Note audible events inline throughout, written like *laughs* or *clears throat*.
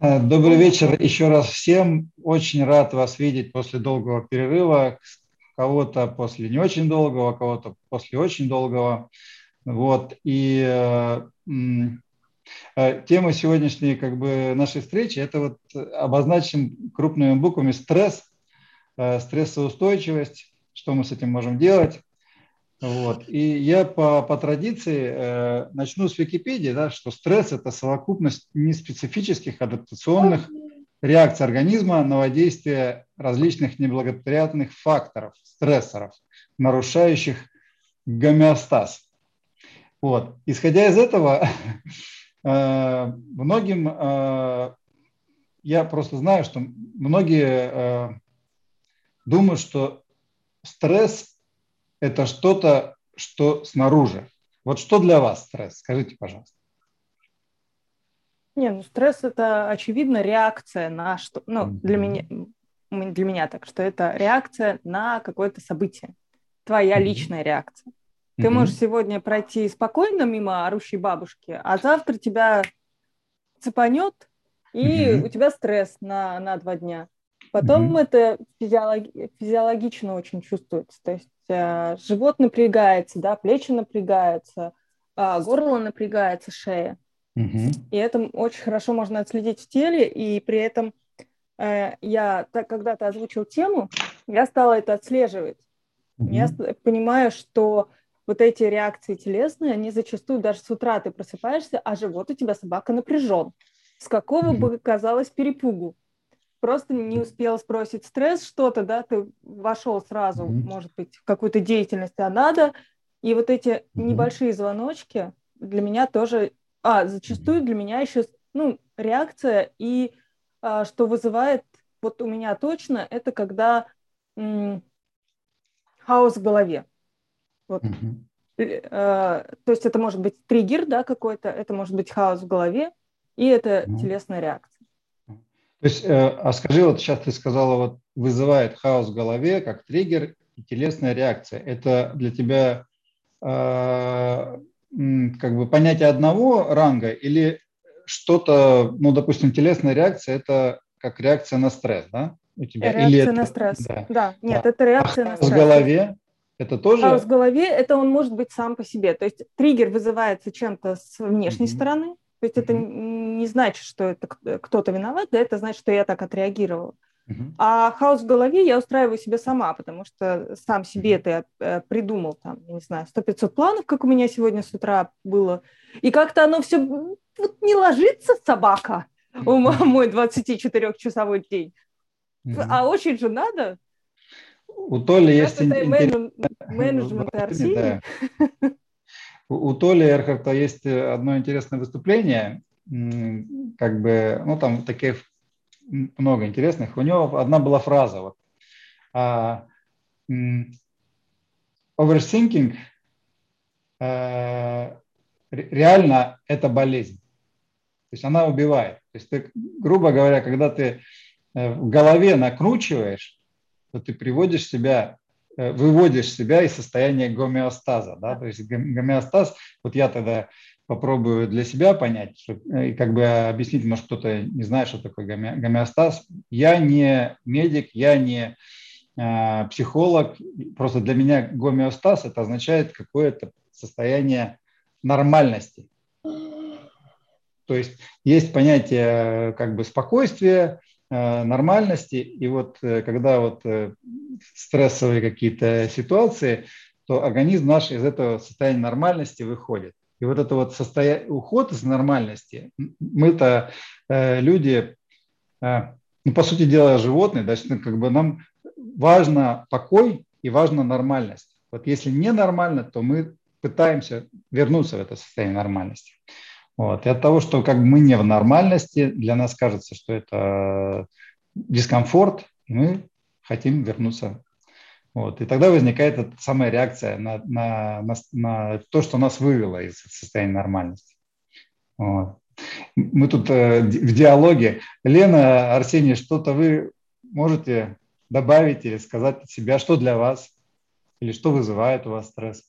Э, добрый вечер еще раз всем. Очень рад вас видеть после долгого перерыва. Кого-то после не очень долгого, кого-то после очень долгого. Вот. И э, э, тема сегодняшней как бы, нашей встречи – это вот обозначим крупными буквами стресс, э, стрессоустойчивость, что мы с этим можем делать. Вот. И я по, по традиции э, начну с Википедии, да, что стресс – это совокупность неспецифических адаптационных реакций организма на воздействие различных неблагоприятных факторов, стрессоров, нарушающих гомеостаз. Вот. Исходя из этого, *laughs* э, многим, э, я просто знаю, что многие э, думают, что стресс это что-то, что снаружи. Вот что для вас стресс? Скажите, пожалуйста. Не, ну стресс это очевидно реакция на что, ну для меня, для меня так, что это реакция на какое-то событие, твоя личная реакция. Ты можешь сегодня пройти спокойно мимо орущей бабушки, а завтра тебя цепанет, и у тебя стресс на, на два дня. Потом mm-hmm. это физиологи- физиологично очень чувствуется. То есть э, живот напрягается, да, плечи напрягаются, э, горло напрягается, шея. Mm-hmm. И это очень хорошо можно отследить в теле, и при этом э, я, так, когда ты озвучил тему, я стала это отслеживать. Mm-hmm. Я понимаю, что вот эти реакции телесные, они зачастую даже с утра ты просыпаешься, а живот у тебя собака напряжен. С какого mm-hmm. бы казалось перепугу просто не успел сбросить стресс, что-то, да, ты вошел сразу, mm-hmm. может быть, в какую-то деятельность, а надо. И вот эти mm-hmm. небольшие звоночки для меня тоже, а, зачастую для меня еще, ну, реакция и а, что вызывает, вот у меня точно, это когда м- хаос в голове. Вот. Mm-hmm. Uh, то есть это может быть триггер, да, какой-то, это может быть хаос в голове, и это mm-hmm. телесная реакция. То есть, э, а скажи, вот сейчас ты сказала, вот вызывает хаос в голове как триггер и телесная реакция. Это для тебя э, как бы понятие одного ранга или что-то, ну, допустим, телесная реакция – это как реакция на стресс, да? У тебя? Реакция или на это, стресс, да. да. Нет, да. это реакция а на стресс. в голове это тоже? Хаос в голове – это он может быть сам по себе. То есть триггер вызывается чем-то с внешней mm-hmm. стороны, то есть это не значит, что это кто-то виноват, да, это значит, что я так отреагировала. А хаос в голове я устраиваю себе сама, потому что сам себе э, придумал, там, я не знаю, 100-500 планов, как у меня сегодня с утра было. И как-то оно все вот не ложится, собака, uh-huh. мой 24-часовой день. А очень же надо. У Толи есть... Это менеджмент Арсений. У Толи Эрхарта есть э, одно интересное выступление, как бы, ну там таких много интересных. У него одна была фраза вот. А, overthinking а, реально это болезнь. То есть она убивает. То есть ты, грубо говоря, когда ты э, в голове накручиваешь, то ты приводишь себя Э, выводишь себя из состояния гомеостаза. Да? То есть гомеостаз, вот я тогда попробую для себя понять, что, э, и как бы объяснить, может, кто-то не знает, что такое гомеостаз. Я не медик, я не э, психолог, просто для меня гомеостаз это означает какое-то состояние нормальности. *gasps* То есть есть понятие как бы спокойствия, Э, нормальности. И вот э, когда вот э, стрессовые какие-то ситуации, то организм наш из этого состояния нормальности выходит. И вот это вот состояние, уход из нормальности, мы-то люди, ну, по сути дела, животные, да, как бы нам важно покой и важна нормальность. Вот если не нормально, то мы пытаемся вернуться в это состояние нормальности. Вот. И от того, что как бы мы не в нормальности, для нас кажется, что это дискомфорт, и мы хотим вернуться. Вот. И тогда возникает эта самая реакция на, на, на, на то, что нас вывело из состояния нормальности. Вот. Мы тут э, в диалоге. Лена, Арсений, что-то вы можете добавить или сказать от себя, что для вас или что вызывает у вас стресс?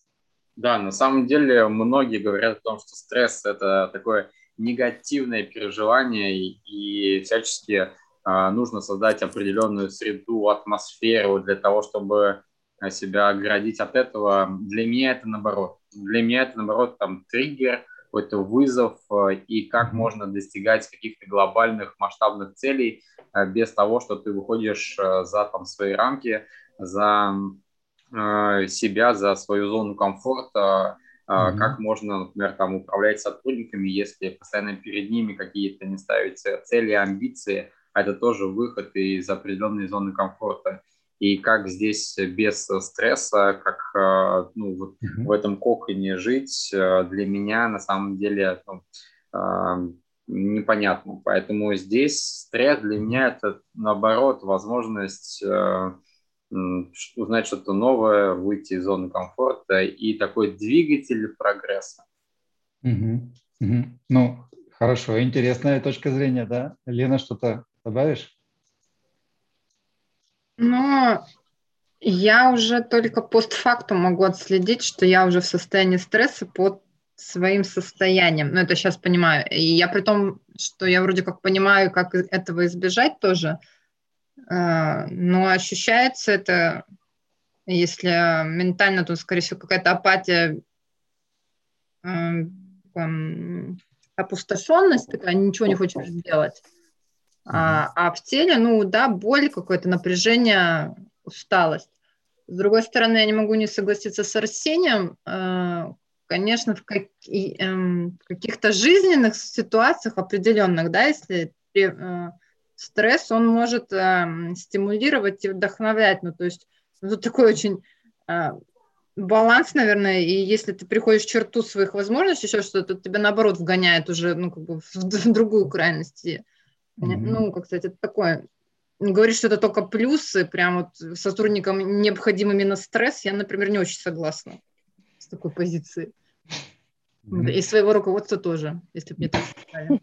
Да, на самом деле многие говорят о том, что стресс – это такое негативные переживания и всячески нужно создать определенную среду, атмосферу для того, чтобы себя оградить от этого. Для меня это наоборот. Для меня это наоборот там триггер, какой-то вызов и как можно достигать каких-то глобальных масштабных целей без того, что ты выходишь за там свои рамки, за Э, себя, за свою зону комфорта, mm-hmm. как можно, например, там управлять сотрудниками, если постоянно перед ними какие-то не ставятся цели, амбиции, это тоже выход из определенной зоны комфорта. И как здесь без стресса, как э, ну, вот mm-hmm. в этом коконе жить, для меня на самом деле ну, непонятно. Поэтому здесь стресс для меня это наоборот возможность узнать что-то новое, выйти из зоны комфорта и такой двигатель прогресса. Угу. Угу. Ну, хорошо, интересная точка зрения, да? Лена, что-то добавишь? Ну, я уже только постфактум могу отследить, что я уже в состоянии стресса под своим состоянием. Ну, это сейчас понимаю. И я при том, что я вроде как понимаю, как этого избежать тоже – но ощущается это, если ментально, то, скорее всего, какая-то апатия, опустошенность такая, ничего не хочешь делать. А, а в теле, ну да, боль, какое-то напряжение, усталость. С другой стороны, я не могу не согласиться с Арсением. А, конечно, в, как, эм, в каких-то жизненных ситуациях определенных, да, если э, стресс, он может э, стимулировать и вдохновлять. Ну, то есть ну, тут такой очень э, баланс, наверное, и если ты приходишь в черту своих возможностей, еще что-то, тебя наоборот вгоняет уже, ну, как бы в, в другую крайность. Mm-hmm. Ну, как сказать, это такое говорит, что это только плюсы, прям вот сотрудникам необходим именно стресс, я, например, не очень согласна с такой позицией. Mm-hmm. И своего руководства тоже, если бы мне так сказали.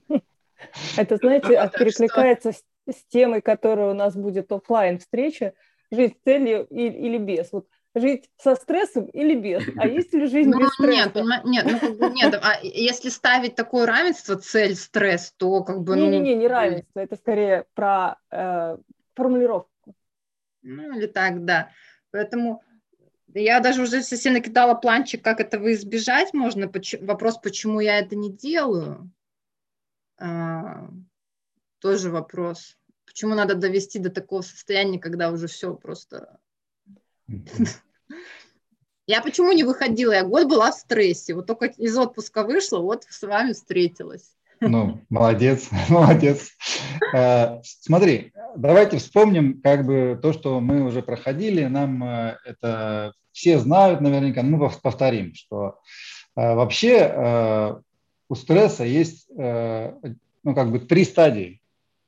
Это, знаете, *laughs* перекликается с, с темой, которая у нас будет офлайн встреча, жить с целью или без. Вот жить со стрессом или без? А *laughs* есть ли жизнь ну, без стресса? Нет, нет, ну, нет, а если ставить такое равенство, цель, стресс, то как бы... Не-не-не, ну... не, не равенство, это скорее про э, формулировку. Ну, или так, да. Поэтому я даже уже совсем накидала планчик, как этого избежать можно. Вопрос, почему я это не делаю. А, тоже вопрос. Почему надо довести до такого состояния, когда уже все просто... *laughs* Я почему не выходила? Я год была в стрессе. Вот только из отпуска вышла, вот с вами встретилась. Ну, молодец, *laughs* молодец. А, смотри, давайте вспомним как бы то, что мы уже проходили. Нам э, это все знают наверняка, ну, повторим, что э, вообще у стресса есть э, ну, как бы три стадии.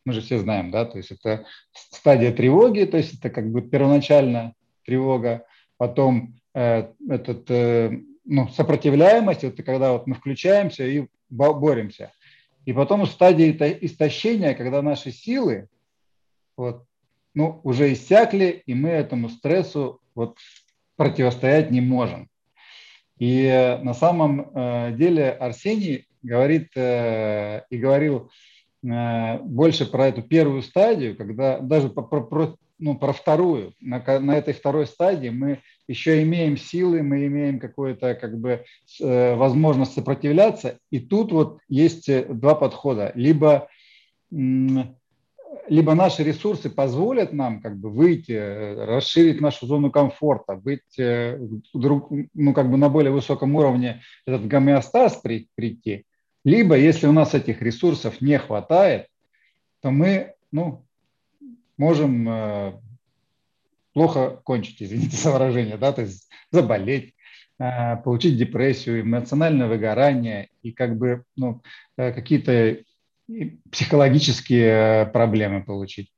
Мы же все знаем, да, то есть это стадия тревоги, то есть это как бы первоначальная тревога, потом э, этот, э, ну, сопротивляемость, это когда вот мы включаемся и боремся. И потом стадия истощения, когда наши силы вот, ну, уже иссякли, и мы этому стрессу вот, противостоять не можем. И э, на самом э, деле Арсений говорит э, и говорил больше про эту первую стадию, когда даже про, про, ну, про вторую. На, на этой второй стадии мы еще имеем силы, мы имеем какую-то как бы возможность сопротивляться. И тут вот есть два подхода. Либо либо наши ресурсы позволят нам как бы выйти, расширить нашу зону комфорта, быть э, друг, ну, как бы на более высоком уровне этот гомеостаз при, прийти, либо если у нас этих ресурсов не хватает, то мы ну, можем э, плохо кончить, извините за выражение, да, то есть заболеть, э, получить депрессию, эмоциональное выгорание и как бы ну, какие-то психологические э, проблемы получить.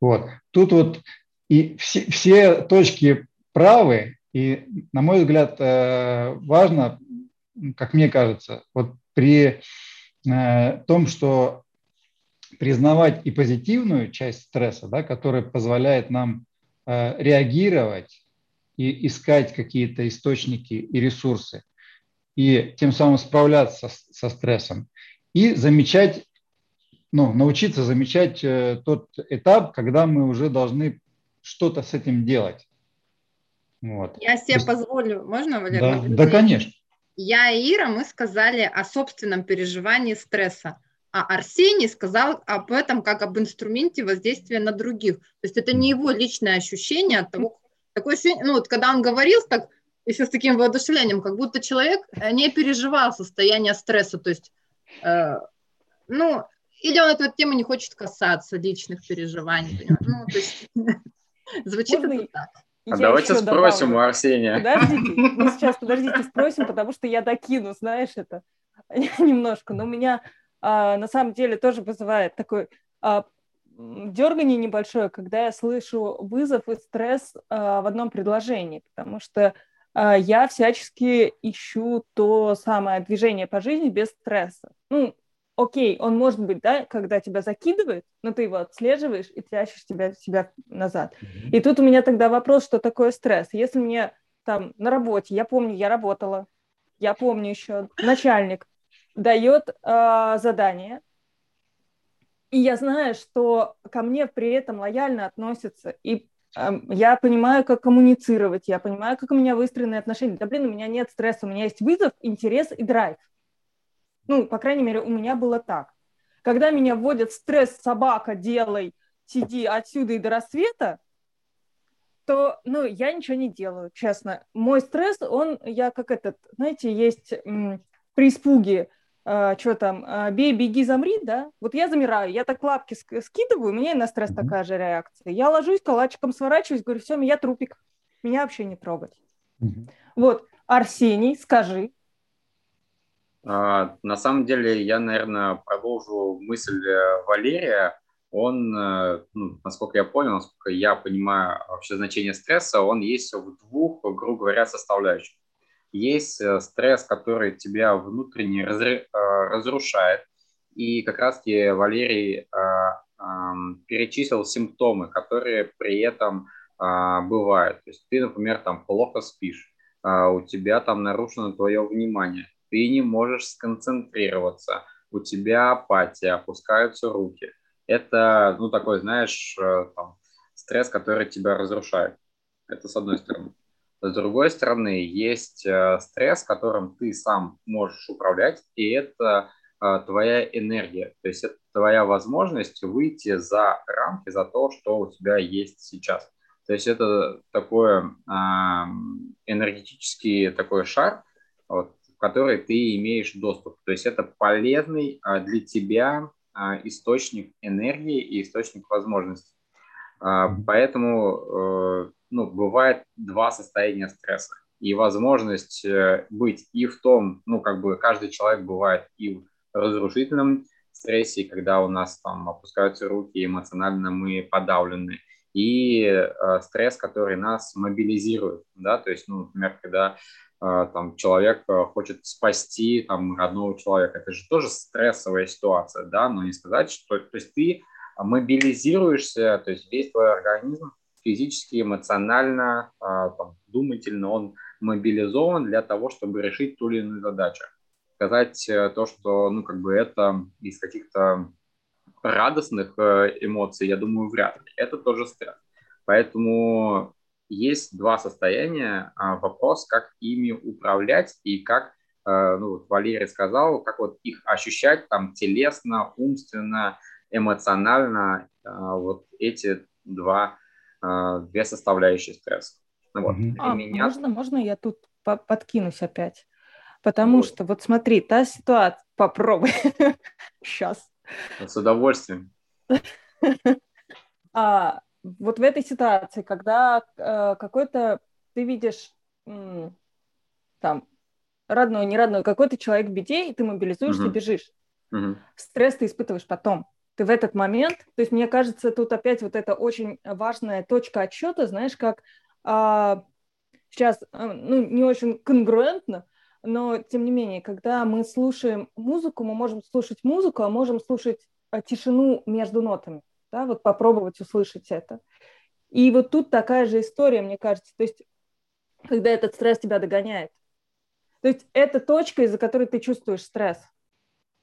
Вот. Тут вот и все, все точки правы, и, на мой взгляд, э, важно, как мне кажется, вот при э, том, что признавать и позитивную часть стресса, да, которая позволяет нам реагировать и искать какие-то источники и ресурсы, и тем самым справляться со стрессом, и замечать, ну, научиться замечать э, тот этап, когда мы уже должны что-то с этим делать. Вот. Я себе позволю, можно, Валерий? Да, да, конечно. Я и Ира, мы сказали о собственном переживании стресса, а Арсений сказал об этом как об инструменте воздействия на других. То есть это не его личное ощущение от того, такое ощущение, ну вот когда он говорил так, еще с таким воодушевлением, как будто человек не переживал состояние стресса, то есть, э, ну, или он эту тему не хочет касаться личных переживаний, ну, то есть, *laughs* звучит это так. А давайте спросим добавлю. у Арсения. Подождите, мы сейчас, подождите, спросим, потому что я докину, знаешь, это *laughs* немножко. Но у меня а, на самом деле тоже вызывает такой а, дергание небольшое, когда я слышу вызов и стресс а, в одном предложении, потому что а, я всячески ищу то самое движение по жизни без стресса. Ну, окей, он может быть, да, когда тебя закидывает, но ты его отслеживаешь и тащишь тебя, себя назад. Mm-hmm. И тут у меня тогда вопрос, что такое стресс. Если мне там на работе, я помню, я работала, я помню еще, начальник дает э, задание, и я знаю, что ко мне при этом лояльно относятся, и э, я понимаю, как коммуницировать, я понимаю, как у меня выстроены отношения. Да, блин, у меня нет стресса, у меня есть вызов, интерес и драйв. Ну, по крайней мере, у меня было так. Когда меня вводят стресс «собака, делай, сиди отсюда и до рассвета», то, ну, я ничего не делаю, честно. Мой стресс, он, я как этот, знаете, есть м, при испуге, э, что там, э, бей, беги, замри, да? Вот я замираю, я так лапки скидываю, у меня и на стресс такая же реакция. Я ложусь, калачиком сворачиваюсь, говорю, все, меня трупик, меня вообще не трогать. Mm-hmm. Вот, Арсений, скажи, а, на самом деле, я, наверное, продолжу мысль э, Валерия. Он, э, ну, насколько я понял, насколько я понимаю вообще значение стресса, он есть в двух, грубо говоря, составляющих. Есть э, стресс, который тебя внутренне разрушает, и как раз-таки Валерий перечислил симптомы, которые при этом а, бывают. То есть ты, например, там плохо спишь, а, у тебя там нарушено твое внимание, ты не можешь сконцентрироваться, у тебя апатия, опускаются руки. Это, ну, такой, знаешь, э, там, стресс, который тебя разрушает. Это с одной стороны. С другой стороны, есть э, стресс, которым ты сам можешь управлять, и это э, твоя энергия. То есть это твоя возможность выйти за рамки, за то, что у тебя есть сейчас. То есть это такой э, энергетический такой шар, вот, в который ты имеешь доступ. То есть это полезный а, для тебя а, источник энергии и источник возможностей. А, поэтому э, ну, бывает два состояния стресса. И возможность э, быть и в том, ну, как бы каждый человек бывает и в разрушительном стрессе, когда у нас там опускаются руки, эмоционально мы подавлены, и э, стресс, который нас мобилизирует, да, то есть, ну, например, когда там человек хочет спасти там родного человека. Это же тоже стрессовая ситуация, да, но не сказать, что то есть ты мобилизируешься, то есть весь твой организм физически, эмоционально, а, там, думательно, он мобилизован для того, чтобы решить ту или иную задачу. Сказать э, то, что, ну, как бы это из каких-то радостных э, эмоций, я думаю, вряд ли. Это тоже стресс. Поэтому есть два состояния. А, вопрос, как ими управлять и как, э, ну, вот Валерий сказал, как вот их ощущать там телесно, умственно, эмоционально, э, вот эти два, две составляющие стресса. Ну, вот. а, меня... можно, можно я тут подкинусь опять? Потому вот. что, вот смотри, та ситуация, попробуй, *laughs* сейчас. С удовольствием. *laughs* А, вот в этой ситуации, когда э, какой-то ты видишь м, там родной, не родной, какой-то человек в беде, и ты мобилизуешься, uh-huh. бежишь. Uh-huh. Стресс ты испытываешь потом. Ты в этот момент, то есть мне кажется, тут опять вот эта очень важная точка отсчета, знаешь, как э, сейчас, э, ну, не очень конгруентно, но тем не менее, когда мы слушаем музыку, мы можем слушать музыку, а можем слушать э, тишину между нотами да, вот попробовать услышать это. И вот тут такая же история, мне кажется, то есть, когда этот стресс тебя догоняет. То есть это точка, из-за которой ты чувствуешь стресс.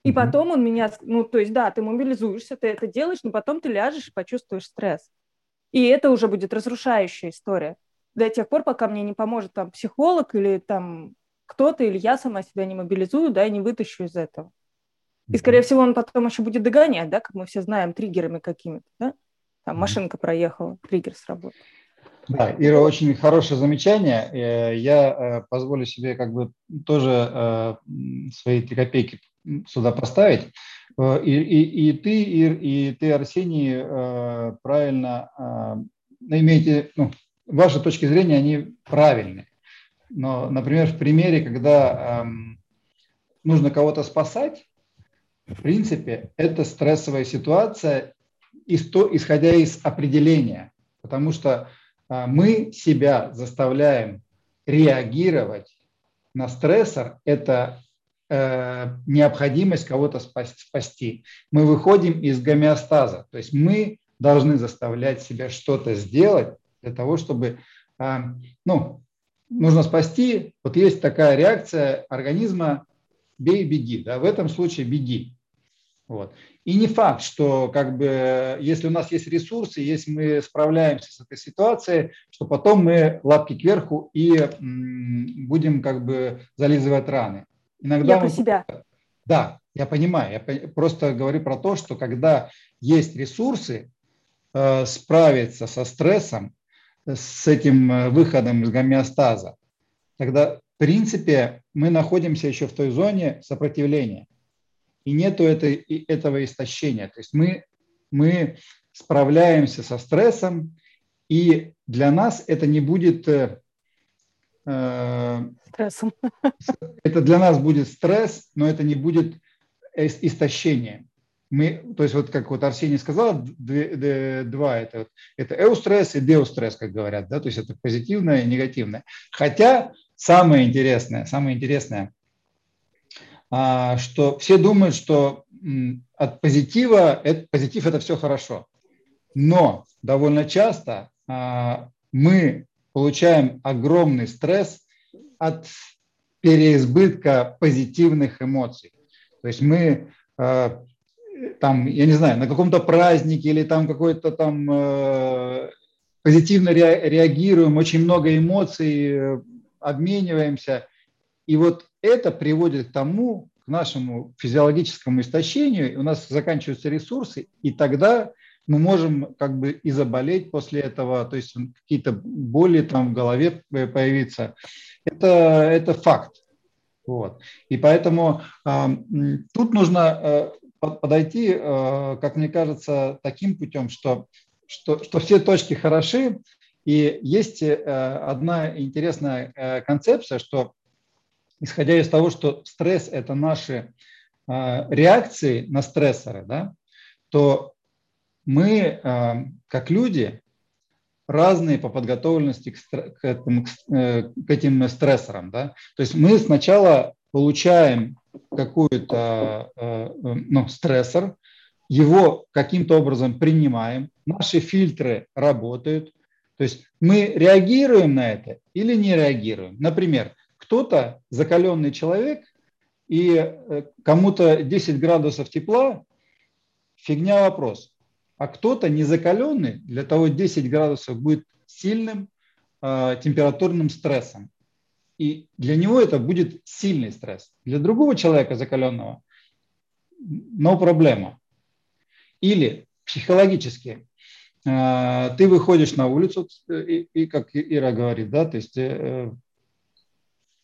И потом он меня, ну, то есть, да, ты мобилизуешься, ты это делаешь, но потом ты ляжешь и почувствуешь стресс. И это уже будет разрушающая история. До тех пор, пока мне не поможет там психолог или там кто-то, или я сама себя не мобилизую, да, и не вытащу из этого. И, скорее всего, он потом еще будет догонять, да, как мы все знаем, триггерами какими-то, да? Там машинка проехала, триггер сработал. Да, Ира, очень хорошее замечание. Э, я э, позволю себе как бы тоже э, свои три копейки сюда поставить. И, и, и ты, Ир, и ты, Арсений, правильно имеете, ну, ваши точки зрения, они правильные. Но, например, в примере, когда эм, нужно кого-то спасать, в принципе, это стрессовая ситуация, исходя из определения. Потому что а, мы себя заставляем реагировать на стрессор, это э, необходимость кого-то спасти. Мы выходим из гомеостаза, то есть мы должны заставлять себя что-то сделать для того, чтобы, э, ну, нужно спасти. Вот есть такая реакция организма «бей, беги». Да? В этом случае «беги». Вот. И не факт, что как бы, если у нас есть ресурсы, если мы справляемся с этой ситуацией, что потом мы лапки кверху и м, будем как бы зализывать раны. Иногда я мы... про себя. Да, я понимаю. Я просто говорю про то, что когда есть ресурсы э, справиться со стрессом, с этим э, выходом из гомеостаза, тогда, в принципе, мы находимся еще в той зоне сопротивления и нету этой, этого истощения. То есть мы, мы справляемся со стрессом, и для нас это не будет... Э, э Стрессом. Это для нас будет стресс, но это не будет истощение. Мы, то есть вот как вот Арсений сказал, два это, это эустресс и деустресс, как говорят, да, то есть это позитивное и негативное. Хотя самое интересное, самое интересное, что все думают, что от позитива, это, позитив – это все хорошо. Но довольно часто а, мы получаем огромный стресс от переизбытка позитивных эмоций. То есть мы а, там, я не знаю, на каком-то празднике или там какой-то там позитивно реагируем, очень много эмоций э, обмениваемся, и вот это приводит к тому, к нашему физиологическому истощению, у нас заканчиваются ресурсы, и тогда мы можем как бы и заболеть после этого, то есть какие-то боли там в голове появиться. Это, это факт. Вот. И поэтому э, тут нужно э, подойти, э, как мне кажется, таким путем, что, что, что все точки хороши, и есть э, одна интересная э, концепция, что исходя из того, что стресс – это наши а, реакции на стрессоры, да, то мы, а, как люди, разные по подготовленности к, к, этому, к, э, к этим стрессорам. Да? То есть мы сначала получаем какой-то э, ну, стрессор, его каким-то образом принимаем, наши фильтры работают, то есть мы реагируем на это или не реагируем. Например, кто-то закаленный человек, и э, кому-то 10 градусов тепла – фигня вопрос. А кто-то незакаленный, для того 10 градусов будет сильным э, температурным стрессом. И для него это будет сильный стресс. Для другого человека закаленного – no проблема. Или психологически. Э, ты выходишь на улицу, и, и как Ира говорит, да, то есть э,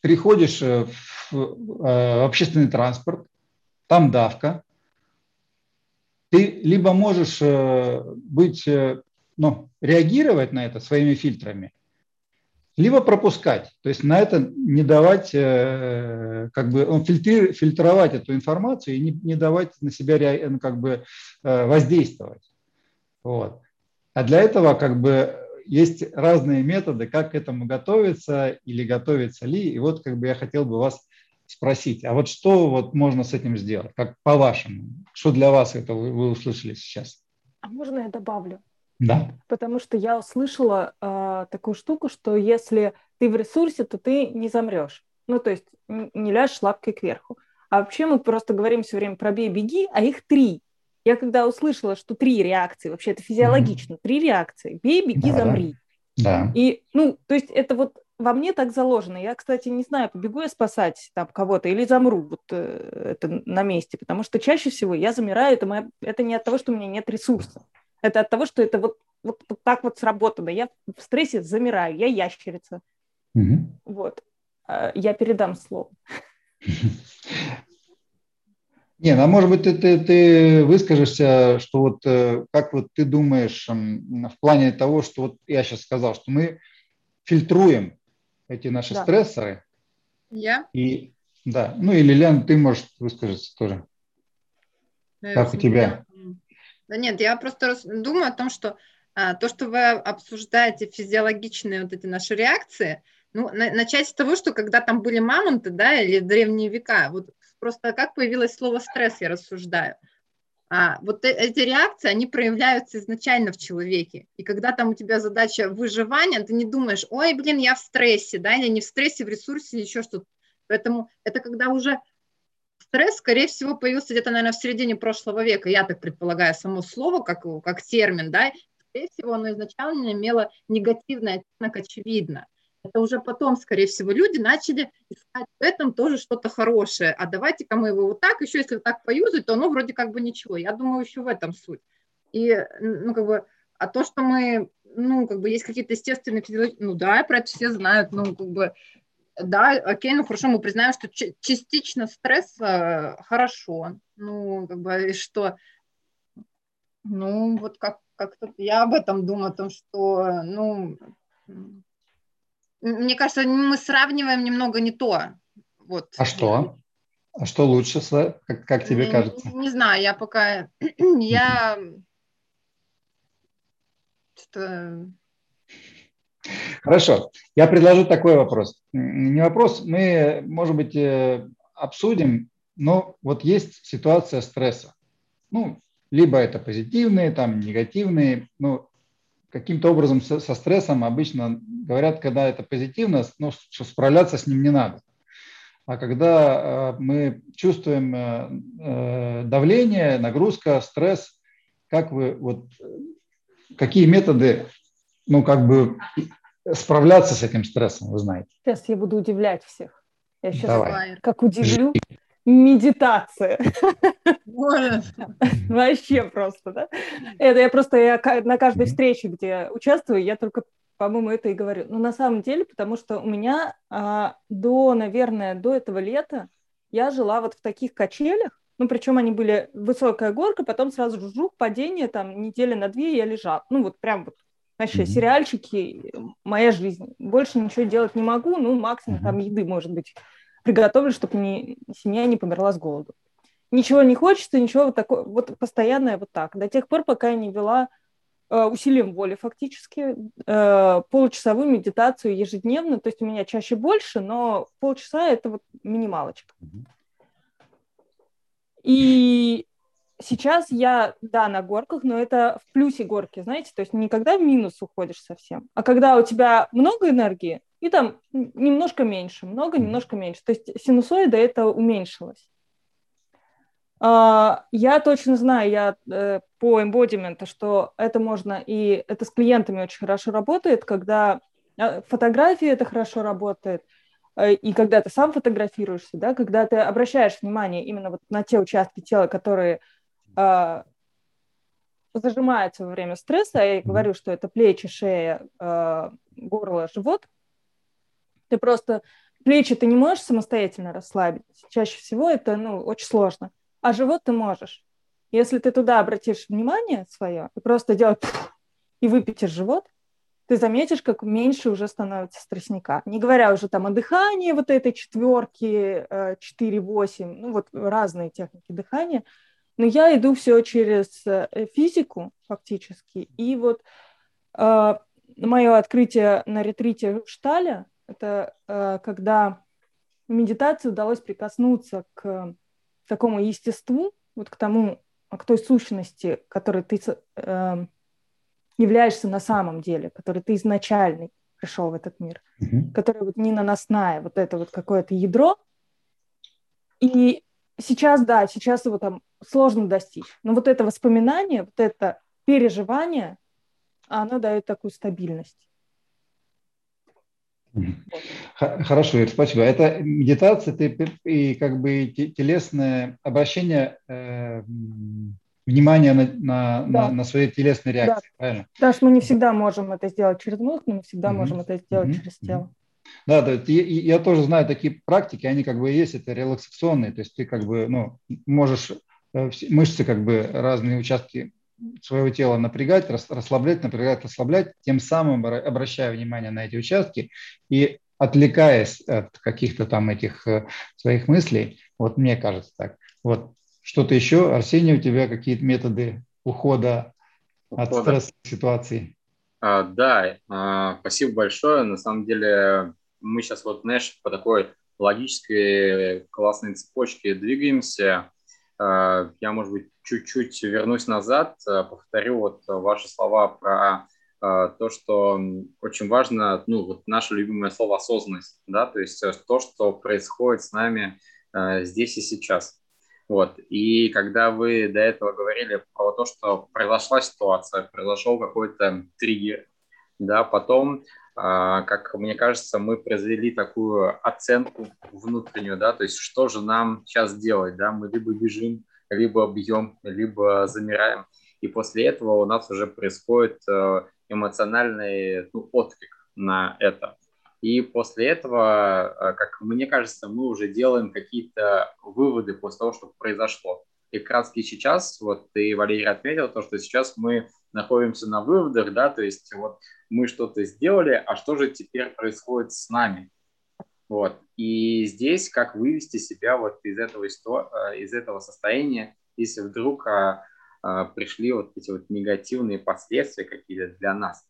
приходишь э, в э, общественный транспорт, там давка, ты либо можешь э, быть, ну, реагировать на это своими фильтрами, либо пропускать, то есть на это не давать, как бы, он фильтри, фильтровать эту информацию и не, не давать на себя ну, как бы воздействовать. Вот. А для этого как бы есть разные методы, как к этому готовиться или готовиться ли. И вот как бы я хотел бы вас спросить, а вот что вот можно с этим сделать, как по-вашему? Что для вас это вы, вы услышали сейчас? А можно я добавлю? Да. Потому что я услышала э, такую штуку, что если ты в ресурсе, то ты не замрешь. Ну, то есть не ляжешь лапкой кверху. А вообще мы просто говорим все время про бей-беги, а их три. Я когда услышала, что три реакции, вообще это физиологично, три реакции, бей, беги, да, замри. Да. И, ну, то есть это вот во мне так заложено. Я, кстати, не знаю, побегу я спасать там кого-то или замру вот э, это на месте, потому что чаще всего я замираю, это, моя, это не от того, что у меня нет ресурса, это от того, что это вот, вот, вот так вот сработано. Я в стрессе замираю, я ящерица. Угу. Вот. А, я передам слово. *laughs* Не, ну, а может быть, ты, ты, ты выскажешься, что вот э, как вот ты думаешь в плане того, что вот я сейчас сказал, что мы фильтруем эти наши да. стрессоры. Я? И да, ну и Лилиан, ты можешь высказаться тоже. Да, как у тебя? Да нет, я просто думаю о том, что а, то, что вы обсуждаете физиологичные вот эти наши реакции, ну, на, начать с того, что когда там были мамонты, да, или древние века, вот просто как появилось слово стресс, я рассуждаю. А, вот э, эти реакции, они проявляются изначально в человеке. И когда там у тебя задача выживания, ты не думаешь, ой, блин, я в стрессе, да, я не в стрессе, в ресурсе, еще что-то. Поэтому это когда уже стресс, скорее всего, появился где-то, наверное, в середине прошлого века. Я так предполагаю, само слово как, как термин, да, скорее всего, оно изначально имело негативный оттенок, очевидно это уже потом, скорее всего, люди начали искать в этом тоже что-то хорошее. А давайте-ка мы его вот так, еще если так поюзать, то оно вроде как бы ничего. Я думаю, еще в этом суть. И, ну, как бы, а то, что мы, ну, как бы, есть какие-то естественные физиологические, ну, да, про это все знают, ну, как бы, да, окей, ну, хорошо, мы признаем, что частично стресс э, хорошо, ну, как бы, и что, ну, вот как, как-то я об этом думаю, о том, что, ну, мне кажется, мы сравниваем немного не то. Вот. А что? А что лучше, как, как тебе кажется? Не, не знаю, я пока... *clears throat* я... Что... Хорошо. Я предложу такой вопрос. Не вопрос, мы, может быть, э, обсудим, но вот есть ситуация стресса. Ну, либо это позитивные, там, негативные. Ну, каким-то образом со, со стрессом обычно говорят, когда это позитивно, ну, что справляться с ним не надо. А когда э, мы чувствуем э, э давление, нагрузка, стресс, как вы вот какие методы, ну как бы справляться с этим стрессом, вы знаете? Сейчас я буду удивлять всех. Я сейчас Давай. как удивлю медитация. *laughs* Вообще просто, да? Это я просто я на каждой встрече, где участвую, я только, по-моему, это и говорю. Но на самом деле, потому что у меня а, до, наверное, до этого лета я жила вот в таких качелях, ну, причем они были высокая горка, потом сразу жук, падение, там, недели на две я лежала. Ну, вот прям вот, вообще, сериальчики, моя жизнь. Больше ничего делать не могу, ну, максимум там еды, может быть, приготовлю, чтобы не, семья не померла с голоду. Ничего не хочется, ничего вот такое, вот постоянное вот так. До тех пор, пока я не вела э, усилием воли фактически, э, получасовую медитацию ежедневно, то есть у меня чаще больше, но полчаса это вот минималочка. И сейчас я, да, на горках, но это в плюсе горки, знаете, то есть никогда в минус уходишь совсем, а когда у тебя много энергии, и там немножко меньше, много, немножко меньше. То есть синусоида это уменьшилось. А, я точно знаю, я э, по эмбодименту, что это можно, и это с клиентами очень хорошо работает, когда а, фотографии это хорошо работает, э, и когда ты сам фотографируешься, да, когда ты обращаешь внимание именно вот на те участки тела, которые а, зажимаются во время стресса, я говорю, что это плечи, шея, горло, живот – ты просто плечи ты не можешь самостоятельно расслабить. Чаще всего это ну, очень сложно. А живот ты можешь. Если ты туда обратишь внимание свое и просто делать и выпятишь живот, ты заметишь, как меньше уже становится стрессника. Не говоря уже там о дыхании вот этой четверки, 4-8, э, ну вот разные техники дыхания. Но я иду все через э, физику фактически. И вот э, мое открытие на ретрите Шталя, это э, когда в медитации удалось прикоснуться к такому естеству, вот к тому, к той сущности, которой ты э, являешься на самом деле, которой ты изначальный пришел в этот мир, mm-hmm. которая вот не наносная, вот это вот какое-то ядро. И сейчас, да, сейчас его там сложно достичь. Но вот это воспоминание, вот это переживание, оно дает такую стабильность. Хорошо, Ир, спасибо. Это медитация ты, и как бы телесное обращение э, внимания на, на, да. на, на свои телесные реакции, да. правильно? Да, что мы не всегда можем это сделать через мозг, но мы всегда угу. можем это сделать угу. через тело. Да, да, я, я тоже знаю такие практики, они как бы есть, это релаксационные, то есть ты как бы, ну, можешь мышцы как бы разные участки своего тела напрягать, расслаблять, напрягать, расслаблять, тем самым обращая внимание на эти участки и отвлекаясь от каких-то там этих э, своих мыслей, вот мне кажется так. Вот что-то еще, Арсений, у тебя какие-то методы ухода, ухода. от стрессовых ситуаций? А, да, а, спасибо большое. На самом деле мы сейчас вот, знаешь, по такой логической классной цепочке двигаемся. А, я, может быть, чуть-чуть вернусь назад, э, повторю вот ваши слова про э, то, что очень важно, ну, вот наше любимое слово осознанность, да, то есть э, то, что происходит с нами здесь и сейчас. Вот. И когда вы до этого говорили про то, что произошла ситуация, произошел какой-то триггер, да, потом, как мне кажется, мы произвели такую оценку внутреннюю, да, то есть что же нам сейчас делать, да, мы либо бежим, либо бьем, либо замираем. И после этого у нас уже происходит э, эмоциональный ну, отклик на это. И после этого, э, как мне кажется, мы уже делаем какие-то выводы после того, что произошло. И как раз сейчас, вот ты, Валерий, отметил то, что сейчас мы находимся на выводах, да, то есть вот мы что-то сделали, а что же теперь происходит с нами? Вот. И здесь как вывести себя вот из этого, э, из этого состояния, если вдруг а, а, пришли вот эти вот негативные последствия какие-то для нас.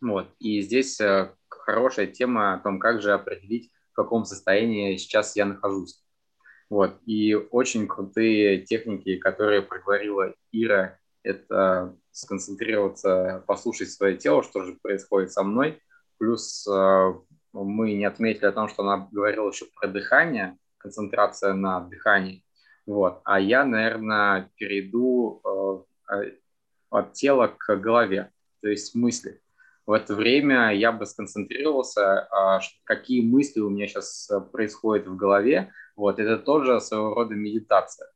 Вот. И здесь а, хорошая тема о том, как же определить, в каком состоянии сейчас я нахожусь. Вот. И очень крутые техники, которые проговорила Ира, это сконцентрироваться, послушать свое тело, что же происходит со мной, плюс мы не отметили о том, что она говорила еще про дыхание, концентрация на дыхании. Вот. А я, наверное, перейду э, э, от тела к голове, то есть мысли. В это время я бы сконцентрировался, э, какие мысли у меня сейчас происходят в голове. Вот. Это тоже своего рода медитация.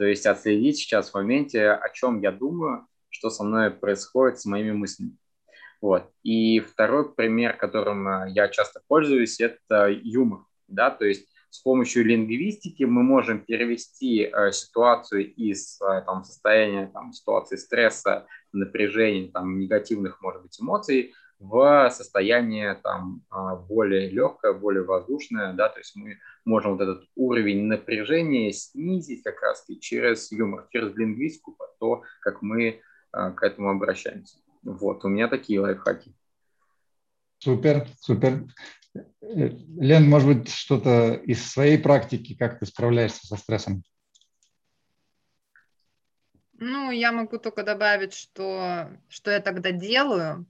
То есть отследить сейчас в моменте, о чем я думаю, что со мной происходит с моими мыслями. Вот. И второй пример, которым э, я часто пользуюсь, это юмор. Да? То есть с помощью лингвистики мы можем перевести э, ситуацию из э, там, состояния там, ситуации стресса, напряжения, там, негативных, может быть, эмоций в состояние там, э, более легкое, более воздушное. Да? То есть мы можем вот этот уровень напряжения снизить как раз через юмор, через лингвистику, то, как мы э, к этому обращаемся. Вот, у меня такие лайфхаки. Супер, супер. Лен, может быть, что-то из своей практики, как ты справляешься со стрессом? Ну, я могу только добавить, что, что я тогда делаю,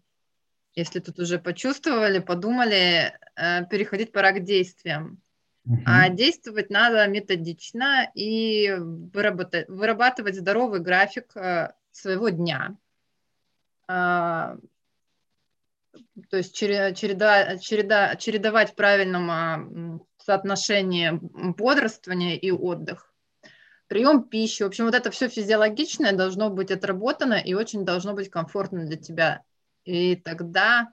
если тут уже почувствовали, подумали, э, переходить пора к действиям. Uh-huh. А действовать надо методично и выработать, вырабатывать здоровый график э, своего дня. А, то есть череда, череда, чередовать в правильном а, соотношении бодрствования и отдых. Прием пищи, в общем, вот это все физиологичное должно быть отработано и очень должно быть комфортно для тебя. И тогда,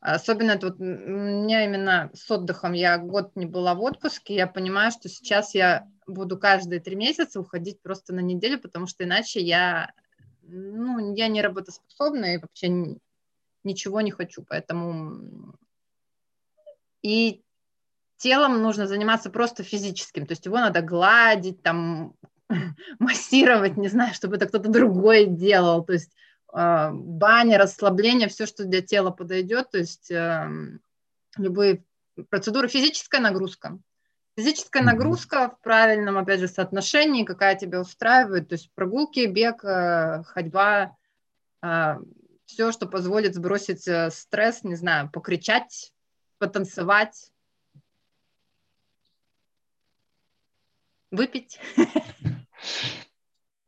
особенно это вот у меня именно с отдыхом, я год не была в отпуске, я понимаю, что сейчас я буду каждые три месяца уходить просто на неделю, потому что иначе я ну, я не работоспособна и вообще ничего не хочу, поэтому и телом нужно заниматься просто физическим, то есть его надо гладить, там, *laughs* массировать, не знаю, чтобы это кто-то другой делал, то есть э, баня, расслабление, все, что для тела подойдет, то есть э, любые процедуры, физическая нагрузка, Физическая нагрузка в правильном, опять же, соотношении, какая тебя устраивает, то есть прогулки, бег, э, ходьба, э, все, что позволит сбросить э, стресс, не знаю, покричать, потанцевать. выпить. *laughs*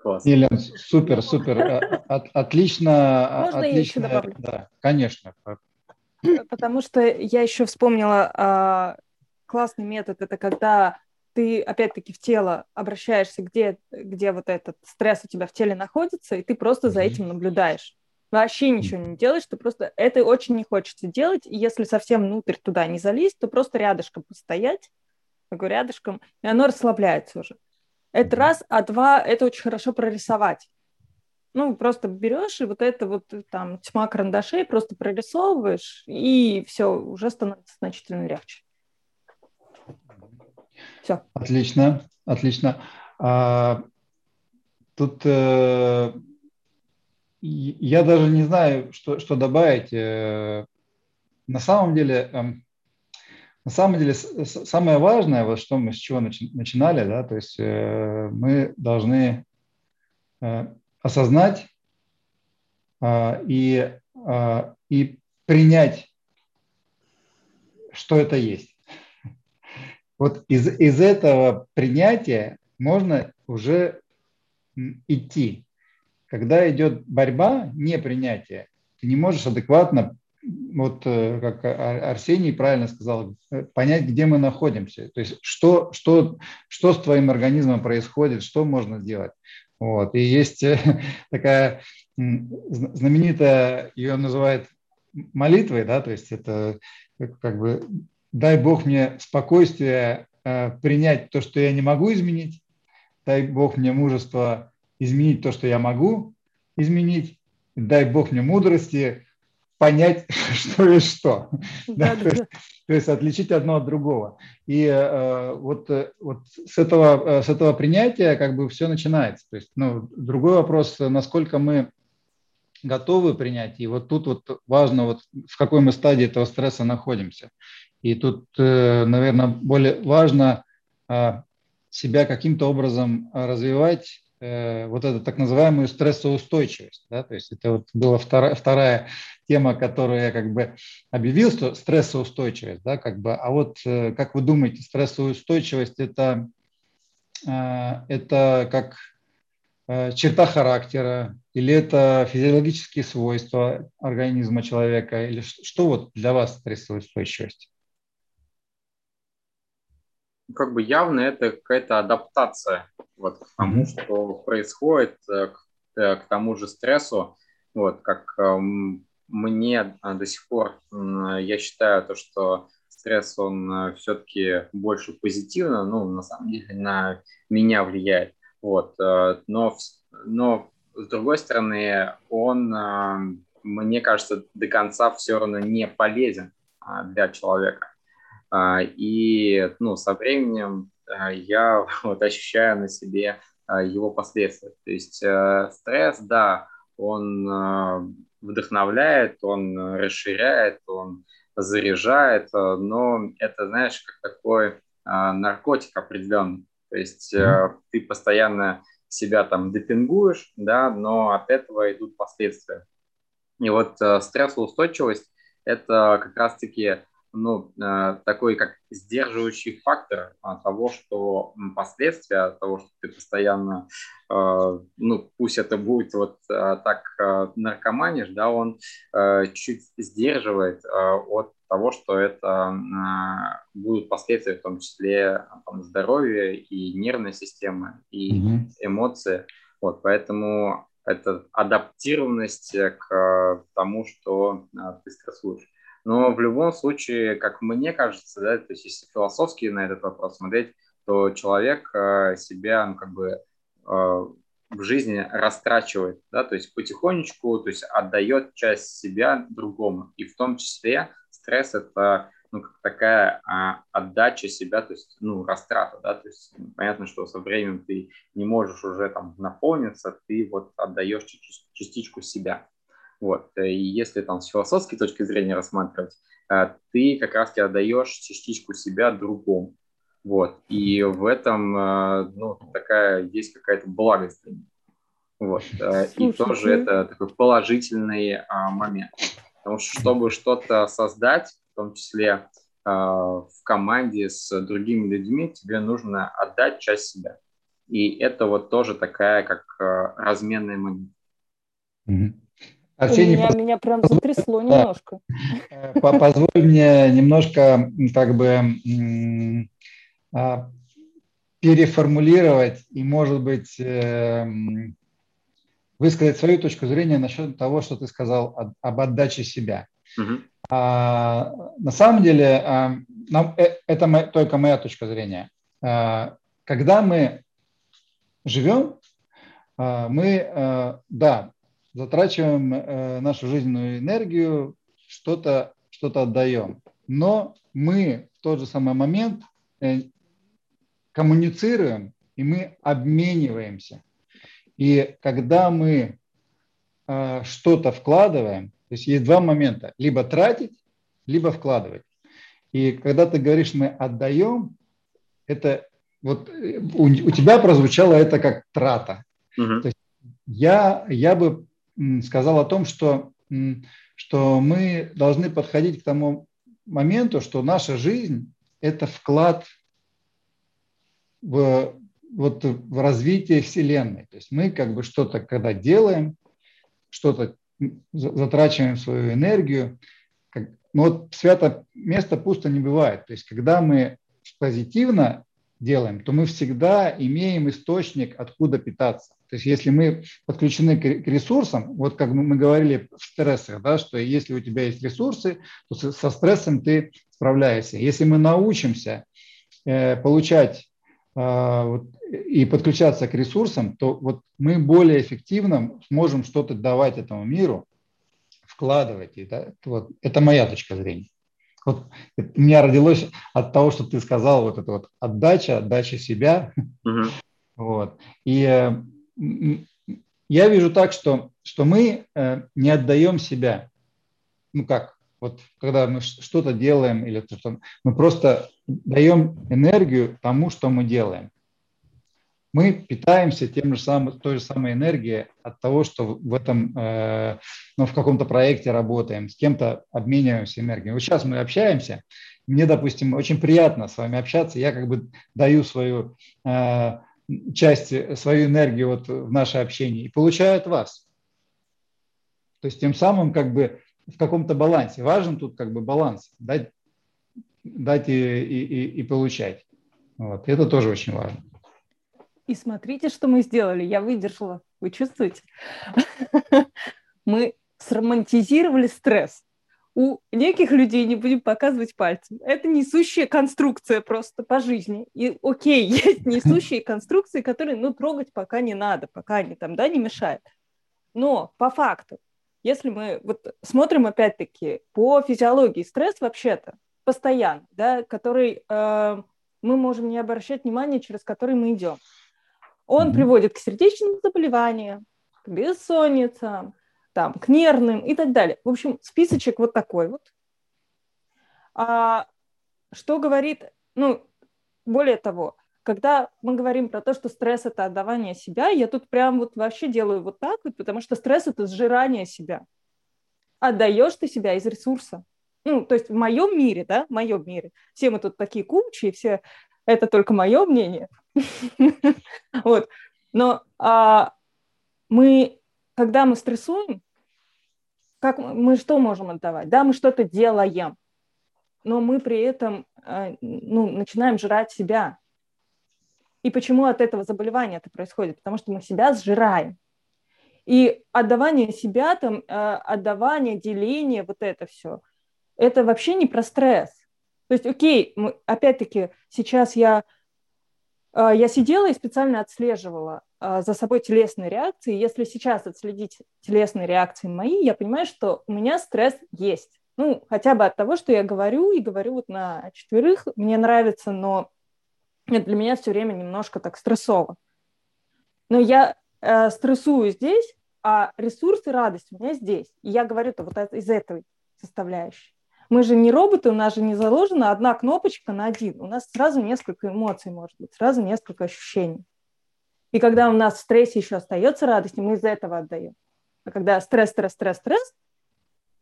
Класс. Елена, супер, супер, а, от, отлично. А, Можно отлично, я еще добавлю? Да, конечно. Потому что я еще вспомнила а, классный метод, это когда ты опять-таки в тело обращаешься, где, где вот этот стресс у тебя в теле находится, и ты просто за этим наблюдаешь. Вообще ничего не делаешь, ты просто это очень не хочется делать, и если совсем внутрь туда не залезть, то просто рядышком постоять, такой рядышком, и оно расслабляется уже. Это раз, а два, это очень хорошо прорисовать. Ну, просто берешь и вот это вот там тьма карандашей просто прорисовываешь, и все, уже становится значительно легче. Все. Отлично, отлично. А, тут э, я даже не знаю, что, что добавить. Э, на самом деле, э, на самом деле, самое важное, вот что мы с чего начи, начинали, да, то есть э, мы должны э, осознать э, и, э, и принять, что это есть вот из, из этого принятия можно уже идти. Когда идет борьба, не принятие, ты не можешь адекватно, вот э, как Арсений правильно сказал, э, понять, где мы находимся. То есть что, что, что с твоим организмом происходит, что можно сделать. Вот. И есть э, *laughs* такая знаменитая, ее называют молитвой, да, то есть это как бы дай Бог мне спокойствие э, принять то, что я не могу изменить, дай Бог мне мужество изменить то, что я могу изменить, дай Бог мне мудрости понять, *laughs* что есть что. Да, да, то, есть, то есть отличить одно от другого. И э, вот, вот с, этого, с этого принятия как бы все начинается. То есть, ну, другой вопрос, насколько мы готовы принять. И вот тут вот важно, вот в какой мы стадии этого стресса находимся. И тут, э, наверное, более важно а, себя каким-то образом развивать, э, вот эту так называемую стрессоустойчивость. Да? То есть это вот была вторая, вторая тема, которую я как бы объявил, что стрессоустойчивость. Да? Как бы, а вот э, как вы думаете, стрессоустойчивость это, это как черта характера, или это физиологические свойства организма человека, или что вот для вас стрессоустойчивость? Как бы явно это какая-то адаптация вот, к тому, что происходит, э, к, э, к тому же стрессу. Вот, как эм, мне до сих пор, я считаю, то, что стресс, он э, все-таки больше позитивно, ну, на самом деле, на меня влияет. Вот, но, но с другой стороны, он, мне кажется, до конца все равно не полезен а, для человека. А, и ну, со временем а, я *laughs* вот ощущаю на себе а, его последствия. То есть э, стресс, да, он вдохновляет, он расширяет, он заряжает, но это, знаешь, как такой наркотик определенный. То есть ты постоянно себя там депингуешь, да, но от этого идут последствия. И вот э, стрессоустойчивость – это как раз-таки ну, э, такой как сдерживающий фактор того, что последствия того, что ты постоянно, э, ну, пусть это будет вот э, так наркоманишь, да, он чуть сдерживает от того, что это будут последствия, в том числе там, здоровья и нервной системы, и mm-hmm. эмоции. Вот, поэтому это адаптированность к тому, что ты стрессуешь. Но в любом случае, как мне кажется, да, то есть если философски на этот вопрос смотреть, то человек э, себя ну, как бы э, в жизни растрачивает, да, то есть потихонечку, то есть отдает часть себя другому. И в том числе стресс – это ну, как такая а, отдача себя, то есть, ну, растрата, да, то есть понятно, что со временем ты не можешь уже там наполниться, ты вот отдаешь частичку себя. Вот. Э, и если там с философской точки зрения рассматривать, э, ты как раз-таки отдаешь частичку себя другому. Вот. И в этом э, ну, такая есть какая-то благость. Вот. И тоже это такой положительный момент. Потому что чтобы что-то создать, в том числе в команде с другими людьми тебе нужно отдать часть себя. И это вот тоже такая, как разменная монета. Арсений, меня, меня прям затрясло немножко. Позволь мне немножко как бы а, переформулировать и, может быть, эм, высказать свою точку зрения насчет того, что ты сказал об отдаче себя. Угу. А, на самом деле, а, нам, э, это моя, только моя точка зрения. А, когда мы живем, мы, да, затрачиваем а, нашу жизненную энергию, что-то что отдаем, но мы в тот же самый момент э, коммуницируем и мы обмениваемся. И когда мы э, что-то вкладываем, то есть есть два момента, либо тратить, либо вкладывать. И когда ты говоришь, мы отдаем, это вот у, у тебя прозвучало это как трата. Угу. То есть я, я бы сказал о том, что, что мы должны подходить к тому моменту, что наша жизнь – это вклад в вот в развитии Вселенной. То есть мы как бы что-то, когда делаем, что-то затрачиваем свою энергию, как, ну вот свято место пусто не бывает. То есть когда мы позитивно делаем, то мы всегда имеем источник, откуда питаться. То есть если мы подключены к ресурсам, вот как мы говорили в стрессах, да, что если у тебя есть ресурсы, то со стрессом ты справляешься. Если мы научимся э, получать а, и подключаться к ресурсам, то вот мы более эффективно сможем что-то давать этому миру, вкладывать. Это, вот, это моя точка зрения. Вот у меня родилось от того, что ты сказал, вот это вот отдача, отдача себя. Uh-huh. Вот. И э, я вижу так, что, что мы э, не отдаем себя. Ну как, вот когда мы что-то делаем или что мы просто даем энергию тому, что мы делаем. Мы питаемся тем же самым, той же самой энергией от того, что в этом, э, ну, в каком-то проекте работаем, с кем-то обмениваемся энергией. Вот сейчас мы общаемся, мне, допустим, очень приятно с вами общаться, я как бы даю свою э, часть, свою энергию вот в наше общение и получаю от вас. То есть тем самым как бы в каком-то балансе. Важен тут как бы баланс, дать, дать и, и, и получать. Вот. Это тоже очень важно. И смотрите, что мы сделали. Я выдержала. Вы чувствуете? *laughs* Мы сромантизировали стресс. У неких людей, не будем показывать пальцем, это несущая конструкция просто по жизни. И окей, *laughs* есть несущие конструкции, которые, ну, трогать пока не надо, пока они там, да, не мешают. Но по факту если мы вот смотрим опять-таки по физиологии, стресс вообще-то постоянно, да, который э, мы можем не обращать внимания, через который мы идем. Он mm-hmm. приводит к сердечным заболеваниям, к бессонницам, там, к нервным и так далее. В общем, списочек вот такой вот. А, что говорит, ну, более того, когда мы говорим про то, что стресс – это отдавание себя, я тут прям вот вообще делаю вот так вот, потому что стресс – это сжирание себя. Отдаешь ты себя из ресурса. Ну, то есть в моем мире, да, в моем мире, все мы тут такие кучи, все, это только мое мнение. *laughs* Вот. Но а, мы, когда мы стрессуем, как мы что можем отдавать? Да, мы что-то делаем, но мы при этом а, ну, начинаем жрать себя. И почему от этого заболевания это происходит? Потому что мы себя сжираем. И отдавание себя, там, э, отдавание, деление, вот это все, это вообще не про стресс. То есть, окей, мы, опять-таки, сейчас я, э, я сидела и специально отслеживала э, за собой телесные реакции. Если сейчас отследить телесные реакции мои, я понимаю, что у меня стресс есть. Ну, хотя бы от того, что я говорю, и говорю вот на четверых, мне нравится, но для меня все время немножко так стрессово. Но я э, стрессую здесь, а ресурсы, радость у меня здесь. И я говорю-то вот из этой составляющей. Мы же не роботы, у нас же не заложена одна кнопочка на один. У нас сразу несколько эмоций, может быть, сразу несколько ощущений. И когда у нас в стрессе еще остается радость, мы из-за этого отдаем. А когда стресс, стресс, стресс, стресс,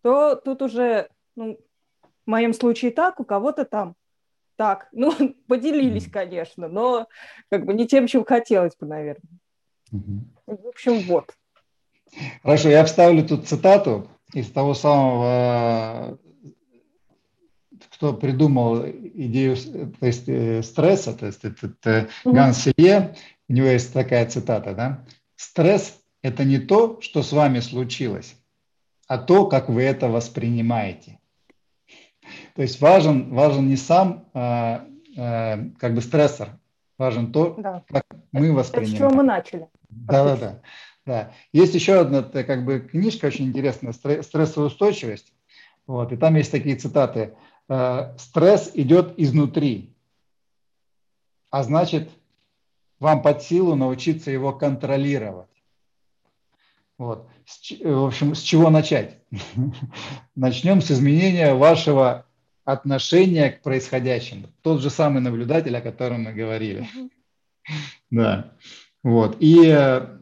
то тут уже ну, В моем случае так, у кого-то там так. *laughs* Ну, поделились, конечно, но как бы не тем, чем хотелось бы, наверное. В общем, вот. Хорошо, я вставлю тут цитату из того самого, кто придумал идею то есть, э, стресса, то есть это Ганс Селье, у него есть такая цитата, да? Стресс – это не то, что с вами случилось, а то, как вы это воспринимаете. То есть важен, важен не сам э, э, как бы стрессор, важен то, да. как мы воспринимаем. Это с чего мы начали. Да, да. Есть еще одна как бы книжка очень интересная «Стрессовая устойчивость». Вот, и там есть такие цитаты. «Э, «Стресс идет изнутри, а значит, вам под силу научиться его контролировать». Вот. В общем, с чего начать? *laughs* Начнем с изменения вашего отношения к происходящему. Тот же самый наблюдатель, о котором мы говорили. *laughs* Да. Вот. И э,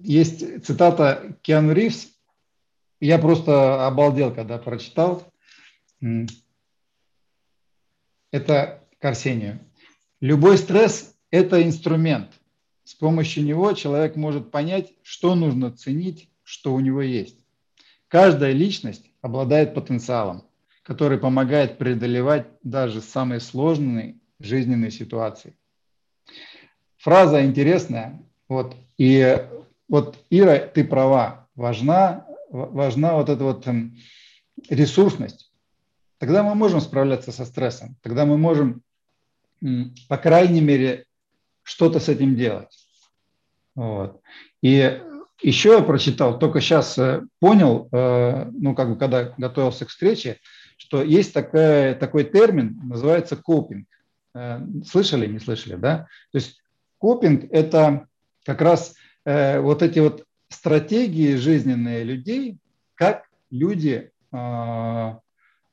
есть цитата Киану Ривз. Я просто обалдел, когда прочитал. Это к Арсению. Любой стресс – это инструмент. С помощью него человек может понять, что нужно ценить, что у него есть. Каждая личность обладает потенциалом, который помогает преодолевать даже самые сложные жизненные ситуации. Фраза интересная. Вот, и вот, Ира, ты права, важна, важна вот эта вот эм, ресурсность. Тогда мы можем справляться со стрессом, тогда мы можем, по крайней мере, что-то с этим делать. Вот. И еще я прочитал, только сейчас э, понял, э, ну, как бы, когда готовился к встрече, что есть такая, такой термин, называется копинг. Э, слышали, не слышали, да? То есть копинг – это как раз вот эти вот стратегии жизненные людей, как люди э,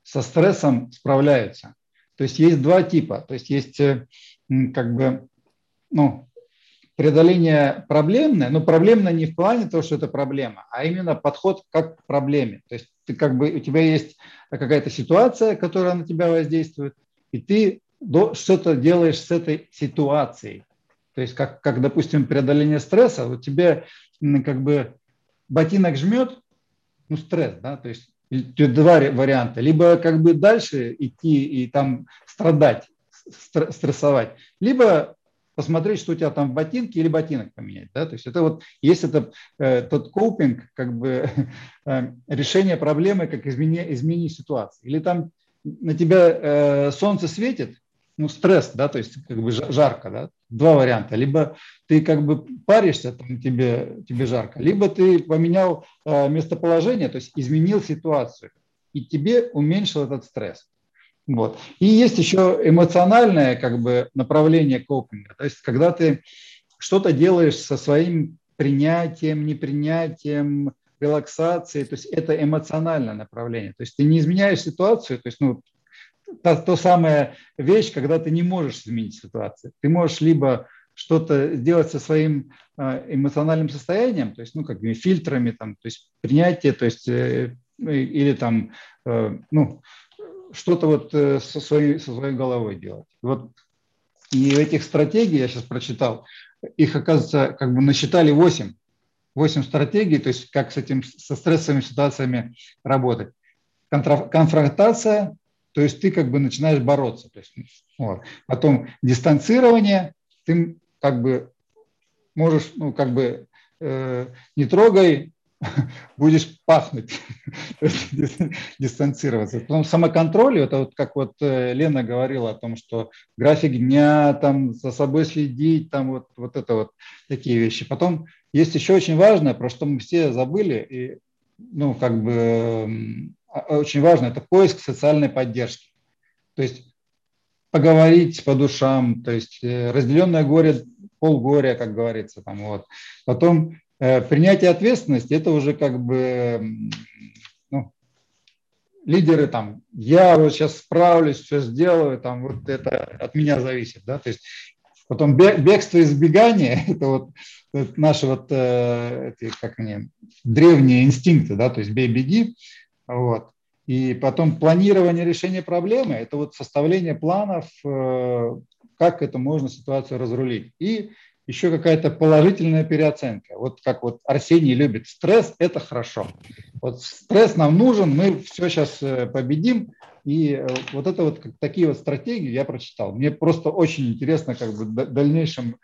со стрессом справляются. То есть есть два типа. То есть есть э, как бы ну, преодоление проблемное, но проблемное не в плане того, что это проблема, а именно подход как к проблеме. То есть ты как бы, у тебя есть какая-то ситуация, которая на тебя воздействует, и ты что-то делаешь с этой ситуацией. То есть, как, как, допустим, преодоление стресса, вот тебе как бы ботинок жмет, ну, стресс, да, то есть два варианта. Либо как бы дальше идти и там страдать, стрессовать, либо посмотреть, что у тебя там в ботинке или ботинок поменять. Да? То есть это вот, есть это, э, тот копинг, как бы э, решение проблемы, как измени, изменить ситуацию. Или там на тебя э, солнце светит, ну, стресс, да, то есть как бы жарко, да, два варианта. Либо ты как бы паришься, там тебе, тебе жарко, либо ты поменял э, местоположение, то есть изменил ситуацию, и тебе уменьшил этот стресс. Вот. И есть еще эмоциональное как бы, направление копинга. То есть когда ты что-то делаешь со своим принятием, непринятием, релаксацией, то есть это эмоциональное направление. То есть ты не изменяешь ситуацию, то есть ну, та, то самая вещь, когда ты не можешь изменить ситуацию. Ты можешь либо что-то сделать со своим а, эмоциональным состоянием, то есть, ну, как бы фильтрами, там, то есть принятие, то есть, э, или там, э, ну, что-то вот э, со своей, со своей головой делать. Вот. И этих стратегий, я сейчас прочитал, их, оказывается, как бы насчитали 8. 8 стратегий, то есть как с этим, со стрессовыми ситуациями работать. конфронтация, то есть ты как бы начинаешь бороться. То есть, вот. Потом дистанцирование, ты как бы можешь, ну, как бы э, не трогай, *laughs* будешь пахнуть, *laughs* дистанцироваться. Потом самоконтроль, это вот как вот э, Лена говорила о том, что график дня, там за собой следить, там вот, вот это вот такие вещи. Потом есть еще очень важное, про что мы все забыли, и ну как бы очень важно, это поиск социальной поддержки. То есть поговорить по душам, то есть э, разделенное горе, полгоря, как говорится. Там, вот. Потом Э, принятие ответственности – это уже как бы ну, лидеры там, я вот сейчас справлюсь, все сделаю, там вот это от меня зависит, да, то есть потом бегство и избегание – это вот это наши вот э, эти, как они, древние инстинкты, да, то есть бей, беги, вот. И потом планирование решения проблемы – это вот составление планов, э, как это можно ситуацию разрулить. И еще какая-то положительная переоценка. Вот как вот Арсений любит, стресс – это хорошо. Вот стресс нам нужен, мы все сейчас э, победим. И э, вот это вот такие вот стратегии я прочитал. Мне просто очень интересно как бы в дальнейшем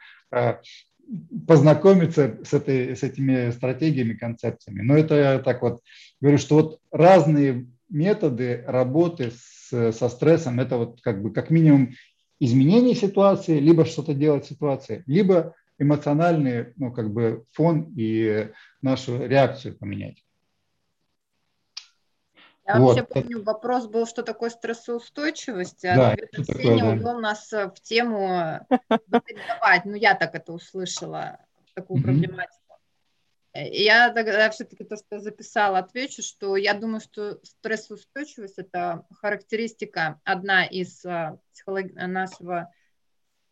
познакомиться с, этой, с этими стратегиями, концепциями. Но это я так вот говорю, что вот разные методы работы с, со стрессом, это вот как бы как минимум изменение ситуации, либо что-то делать в ситуации, либо эмоциональный ну, как бы фон и нашу реакцию поменять. Я вот. вообще помню, вопрос был, что такое стрессоустойчивость. А да, такое, да. нас в тему давать. Ну, я так это услышала, такую проблематику. Я тогда все-таки то, что я записала, отвечу, что я думаю, что стрессоустойчивость – это характеристика, одна из а, психолог... нашего,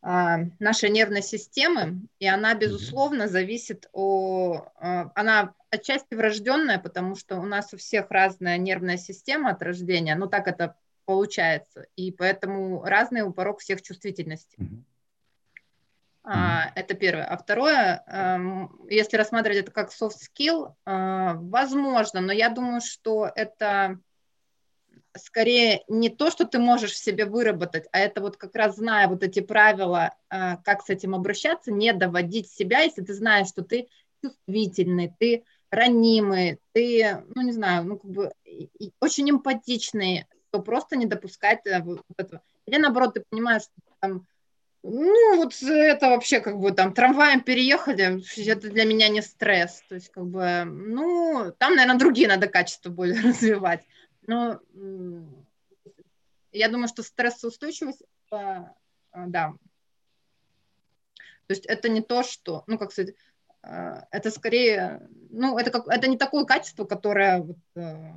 а, нашей нервной системы, и она, безусловно, зависит о… Она отчасти врожденная, потому что у нас у всех разная нервная система от рождения, ну так это получается, и поэтому разный у порог всех чувствительностей. А, это первое. А второе, эм, если рассматривать это как soft skill, э, возможно, но я думаю, что это скорее не то, что ты можешь в себе выработать, а это вот как раз зная вот эти правила, э, как с этим обращаться, не доводить себя, если ты знаешь, что ты чувствительный, ты ранимый, ты, ну не знаю, ну как бы очень эмпатичный, то просто не допускать э, вот этого. Или наоборот, ты понимаешь, что там ну, вот это вообще как бы там трамваем переехали, это для меня не стресс. То есть как бы, ну, там, наверное, другие надо качества более *laughs* развивать. Но я думаю, что стрессоустойчивость, а, да. То есть это не то, что, ну, как сказать, это скорее, ну, это, как, это не такое качество, которое вот, э,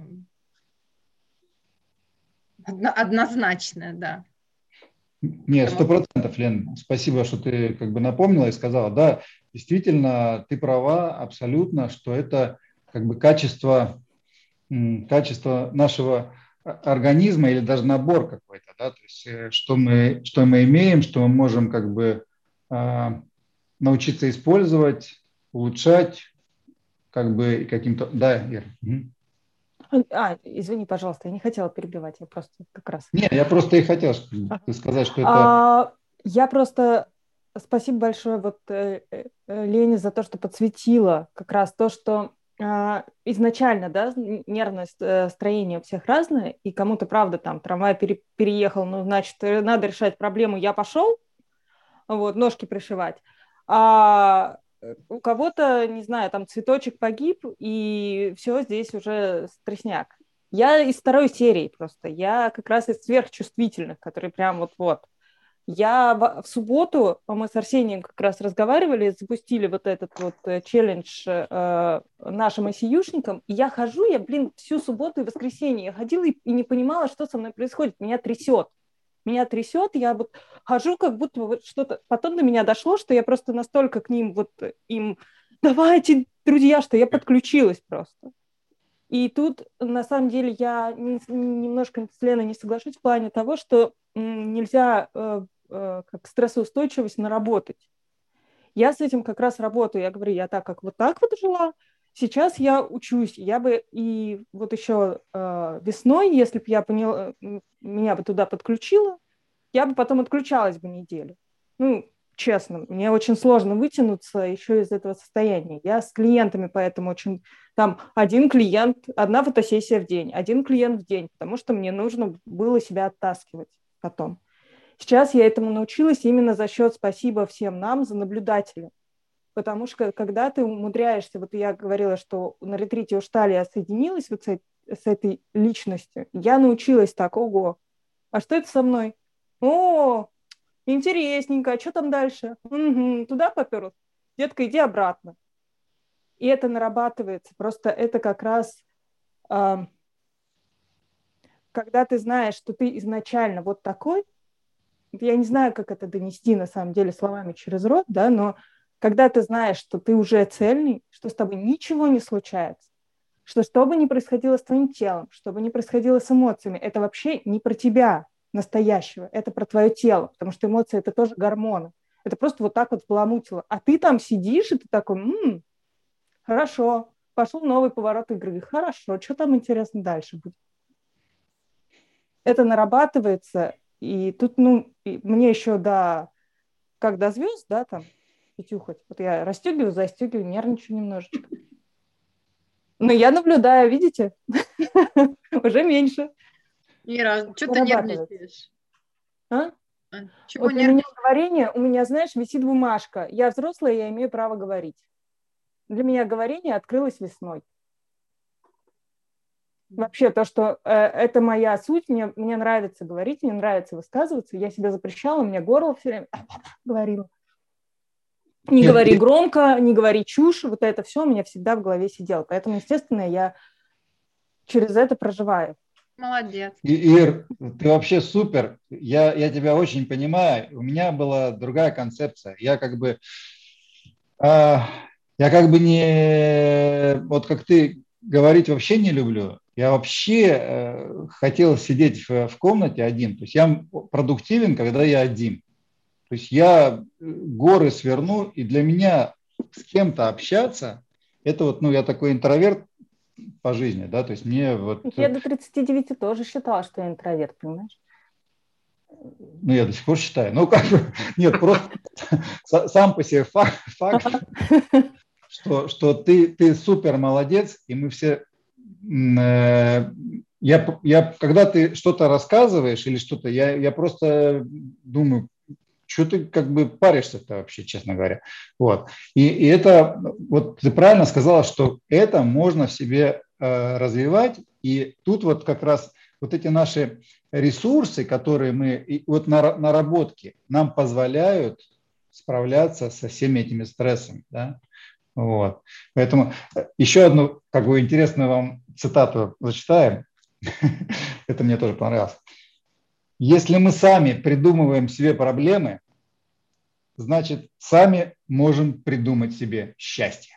однозначное, да. Нет, сто процентов, Лен. Спасибо, что ты как бы напомнила и сказала. Да, действительно, ты права абсолютно, что это как бы качество, качество нашего организма или даже набор какой-то, да, то есть э, что мы, что мы имеем, что мы можем как бы э, научиться использовать, улучшать, как бы каким-то, да, Ир. Угу. А, извини, пожалуйста, я не хотела перебивать, я просто как раз... Нет, я просто и хотел сказать, что это... А, я просто... Спасибо большое вот э, э, Лене за то, что подсветила как раз то, что а, изначально, да, нервное э, строение у всех разное, и кому-то, правда, там, трамвай пере, переехал, ну, значит, надо решать проблему, я пошел, вот, ножки пришивать. А у кого-то, не знаю, там цветочек погиб, и все, здесь уже стресняк. Я из второй серии просто. Я как раз из сверхчувствительных, которые прям вот-вот. Я в, в субботу, мы с Арсением как раз разговаривали, запустили вот этот вот э, челлендж э, нашим ICU-шникам, и я хожу, я, блин, всю субботу и воскресенье я ходила и, и не понимала, что со мной происходит. Меня трясет меня трясет, я вот хожу, как будто вот что-то... Потом до меня дошло, что я просто настолько к ним вот им давайте, друзья, что я подключилась просто. И тут, на самом деле, я немножко с Леной не соглашусь в плане того, что нельзя э, э, как стрессоустойчивость наработать. Я с этим как раз работаю. Я говорю, я так как вот так вот жила, Сейчас я учусь, я бы и вот еще э, весной, если бы я поняла, меня бы туда подключила, я бы потом отключалась бы неделю. Ну, честно, мне очень сложно вытянуться еще из этого состояния. Я с клиентами поэтому очень... Там один клиент, одна фотосессия в день, один клиент в день, потому что мне нужно было себя оттаскивать потом. Сейчас я этому научилась именно за счет спасибо всем нам за наблюдателя потому что когда ты умудряешься, вот я говорила, что на ретрите устали, я соединилась вот с, с этой личностью, я научилась так, ого, а что это со мной? О, интересненько, а что там дальше? Угу, туда поперлась? Детка, иди обратно. И это нарабатывается, просто это как раз, э, когда ты знаешь, что ты изначально вот такой, я не знаю, как это донести на самом деле словами через рот, да, но когда ты знаешь, что ты уже цельный, что с тобой ничего не случается, что что бы ни происходило с твоим телом, что бы ни происходило с эмоциями, это вообще не про тебя настоящего, это про твое тело, потому что эмоции – это тоже гормоны. Это просто вот так вот баламутило. А ты там сидишь, и ты такой, м-м, хорошо, пошел новый поворот игры, хорошо, что там интересно дальше будет? Это нарабатывается, и тут, ну, и мне еще до, как до звезд, да, там, пятюхать. Вот я расстегиваю, застегиваю, нервничаю немножечко. Но я наблюдаю, видите, *laughs* уже меньше. Ира, что ты нервничаешь? А? а? Чего вот у меня говорение, у меня, знаешь, висит бумажка. Я взрослая, я имею право говорить. Для меня говорение открылось весной. Вообще то, что э, это моя суть, мне, мне нравится говорить, мне нравится высказываться. Я себя запрещала, у меня горло все время *coughs* говорила. Не Нет, говори громко, не говори чушь, вот это все у меня всегда в голове сидело. Поэтому, естественно, я через это проживаю. Молодец. Ир, ты вообще супер. Я, я тебя очень понимаю. У меня была другая концепция. Я как бы, э, я как бы не, вот как ты говорить вообще не люблю. Я вообще э, хотел сидеть в, в комнате один. То есть я продуктивен, когда я один. То есть я горы сверну, и для меня с кем-то общаться, это вот, ну, я такой интроверт, по жизни, да, то есть мне вот... Я до 39 тоже считала, что я интроверт, понимаешь? Ну, я до сих пор считаю. Ну, как бы, *laughs* нет, просто сам по себе факт, факт что, что ты, ты супер молодец, и мы все... Э, я, я, когда ты что-то рассказываешь или что-то, я, я просто думаю, что ты как бы паришься-то вообще, честно говоря. Вот. И, и это, вот ты правильно сказала, что это можно в себе э, развивать, и тут вот как раз вот эти наши ресурсы, которые мы, и вот на, наработки, нам позволяют справляться со всеми этими стрессами. Да? Вот. Поэтому э, еще одну как бы интересную вам цитату зачитаем. *laughs* Это мне тоже понравилось. Если мы сами придумываем себе проблемы, значит, сами можем придумать себе счастье.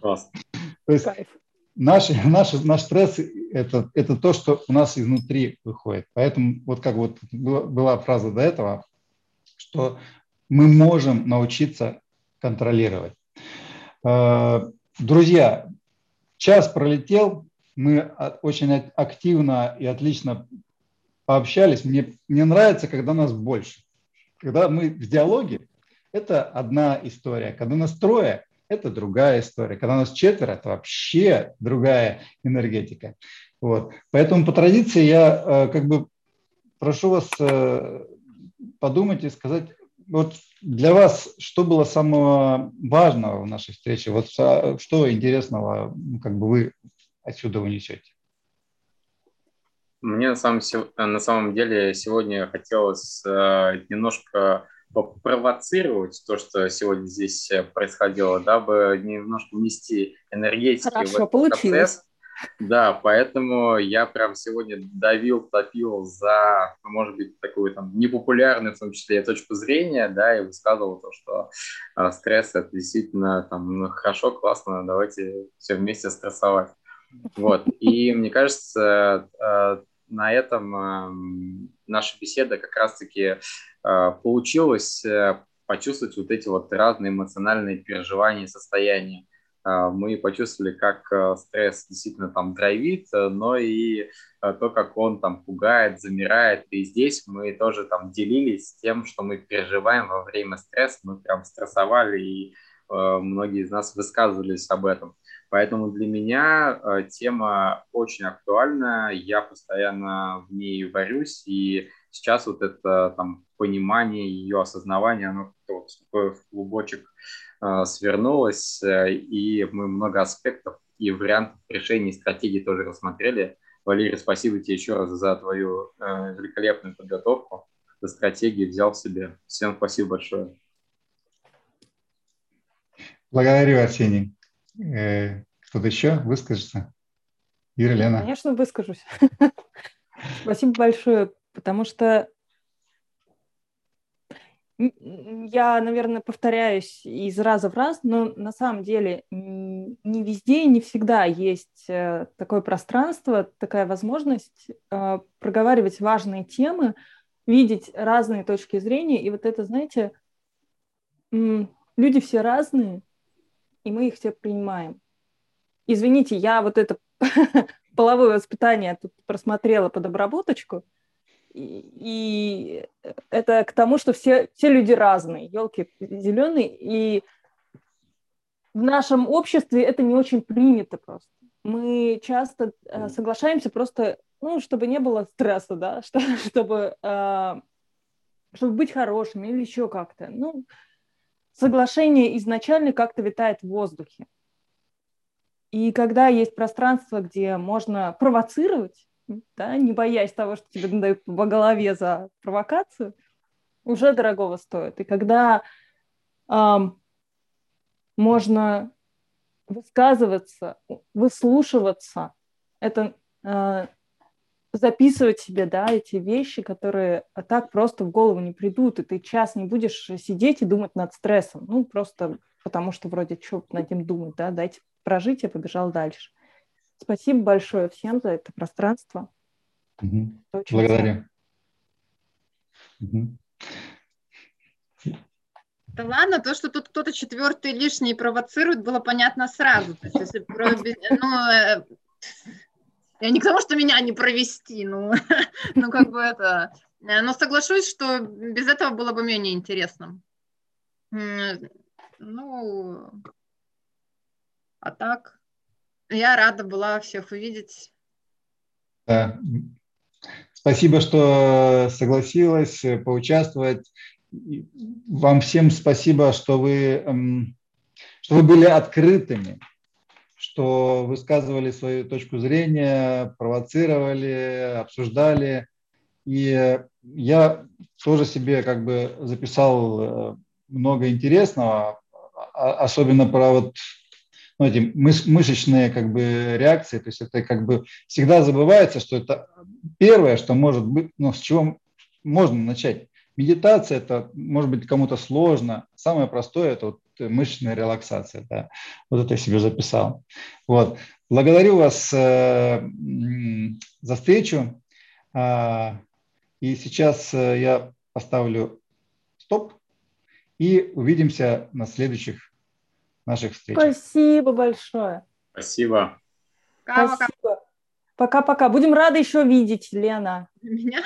Класс. То есть наш, наш, наш стресс это, – это то, что у нас изнутри выходит. Поэтому вот как вот была, была фраза до этого, что мы можем научиться контролировать. Э, друзья, час пролетел, мы очень активно и отлично пообщались. Мне, мне нравится, когда нас больше. Когда мы в диалоге, это одна история. Когда нас трое, это другая история. Когда нас четверо, это вообще другая энергетика. Вот. Поэтому по традиции я э, как бы прошу вас э, подумать и сказать, вот для вас что было самого важного в нашей встрече? Вот что интересного ну, как бы вы отсюда унесете? Мне на самом, на самом деле сегодня хотелось э, немножко попровоцировать то, что сегодня здесь э, происходило, дабы немножко внести энергетики Хорошо, в этот получилось. процесс. Да, поэтому я прям сегодня давил, топил за, может быть, такую там непопулярную, в том числе, точку зрения, да, и высказывал то, что э, стресс это действительно там ну, хорошо, классно, давайте все вместе стрессовать. Вот. И мне кажется, э, на этом э, наша беседа как раз-таки э, получилась почувствовать вот эти вот разные эмоциональные переживания и состояния. Мы почувствовали, как стресс действительно там драйвит, но и то, как он там пугает, замирает. И здесь мы тоже там делились тем, что мы переживаем во время стресса. Мы прям стрессовали, и многие из нас высказывались об этом. Поэтому для меня э, тема очень актуальна, я постоянно в ней варюсь, и сейчас вот это там понимание, ее осознавание, оно в клубочек э, свернулось, э, и мы много аспектов и вариантов решений, стратегий тоже рассмотрели. Валерий, спасибо тебе еще раз за твою великолепную подготовку, за стратегии взял в себе. Всем спасибо большое. Благодарю, Арсений. Э, кто-то еще выскажется? Ира, Лена. Конечно, выскажусь. *laughs* Спасибо большое, потому что я, наверное, повторяюсь из раза в раз, но на самом деле не везде и не всегда есть э, такое пространство, такая возможность э, проговаривать важные темы, видеть разные точки зрения. И вот это, знаете, люди все разные, и мы их все принимаем. Извините, я вот это *laughs* половое воспитание тут просмотрела под обработочку, и, и это к тому, что все, все люди разные, елки зеленые, и в нашем обществе это не очень принято просто. Мы часто э, соглашаемся просто, ну, чтобы не было стресса, да, *laughs* что, чтобы, э, чтобы быть хорошими или еще как-то. Ну, соглашение изначально как-то витает в воздухе. И когда есть пространство, где можно провоцировать, да, не боясь того, что тебе надают по голове за провокацию, уже дорогого стоит. И когда эм, можно высказываться, выслушиваться, это э, записывать себе, да, эти вещи, которые так просто в голову не придут, и ты час не будешь сидеть и думать над стрессом, ну, просто потому что вроде что над этим думать, да, дайте прожить, я побежал дальше. Спасибо большое всем за это пространство. Угу. Благодарю. Угу. Да ладно, то, что тут кто-то четвертый лишний провоцирует, было понятно сразу. То есть, если ну, э, я не к тому, что меня не провести, ну, *laughs* ну как бы это... Э, но соглашусь, что без этого было бы менее интересно. Ну, а так, я рада была всех увидеть. Да. Спасибо, что согласилась поучаствовать. Вам всем спасибо, что вы, эм, что вы были открытыми, что высказывали свою точку зрения, провоцировали, обсуждали. И я тоже себе как бы записал э, много интересного, а, особенно про вот ну, эти мышечные как бы реакции, то есть это как бы всегда забывается, что это первое, что может быть, ну, с чего можно начать. Медитация это может быть кому-то сложно. Самое простое это вот мышечная релаксация. Да. Вот это я себе записал. Вот. Благодарю вас э, за встречу. Э, и сейчас э, я поставлю стоп и увидимся на следующих наших встречах. Спасибо большое. Спасибо. Спасибо. Пока-пока. Будем рады еще видеть, Лена. Меня?